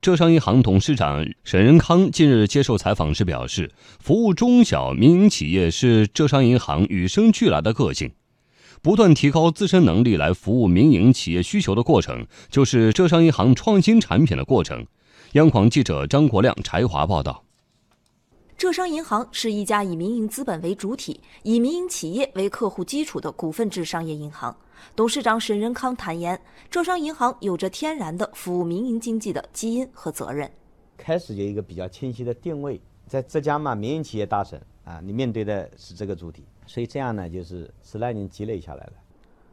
浙商银行董事长沈仁康近日接受采访时表示，服务中小民营企业是浙商银行与生俱来的个性，不断提高自身能力来服务民营企业需求的过程，就是浙商银行创新产品的过程。央广记者张国亮、柴华报道。浙商银行是一家以民营资本为主体、以民营企业为客户基础的股份制商业银行。董事长沈仁康坦言，浙商银行有着天然的服务民营经济的基因和责任。开始有一个比较清晰的定位，在浙江嘛，民营企业大省啊，你面对的是这个主体，所以这样呢，就是十来年积累下来了。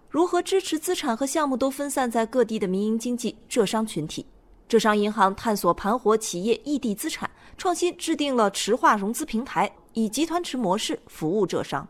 如何支持资产和项目都分散在各地的民营经济浙商群体？浙商银行探索盘活企业异地资产，创新制定了池化融资平台，以集团池模式服务浙商。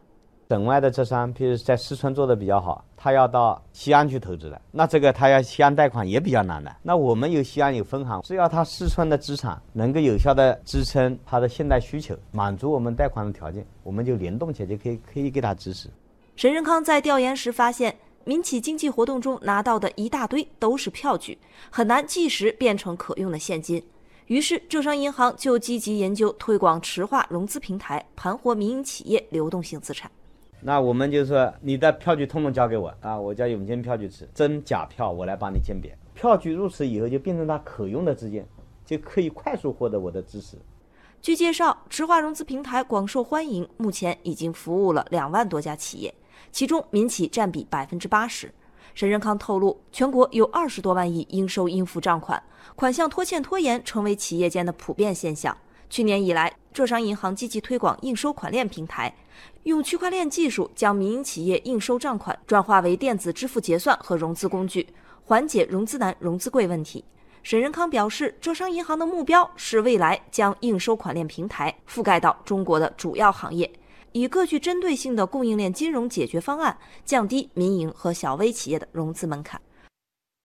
省外的浙商，譬如在四川做的比较好，他要到西安去投资了，那这个他要西安贷款也比较难的。那我们有西安有分行，只要他四川的资产能够有效的支撑他的信贷需求，满足我们贷款的条件，我们就联动起来就可以可以给他支持。沈仁康在调研时发现。民企经济活动中拿到的一大堆都是票据，很难即时变成可用的现金。于是，浙商银行就积极研究推广池化融资平台，盘活民营企业流动性资产。那我们就说，你的票据通通交给我啊，我叫永坚票据池，真假票我来帮你鉴别。票据入池以后，就变成它可用的资金，就可以快速获得我的支持。据介绍，池化融资平台广受欢迎，目前已经服务了两万多家企业。其中民企占比百分之八十。沈仁康透露，全国有二十多万亿应收应付账款，款项拖欠拖延成为企业间的普遍现象。去年以来，浙商银行积极推广应收款链平台，用区块链技术将民营企业应收账款转化为电子支付结算和融资工具，缓解融资难、融资贵问题。沈仁康表示，浙商银行的目标是未来将应收款链平台覆盖到中国的主要行业。以各具针对性的供应链金融解决方案，降低民营和小微企业的融资门槛。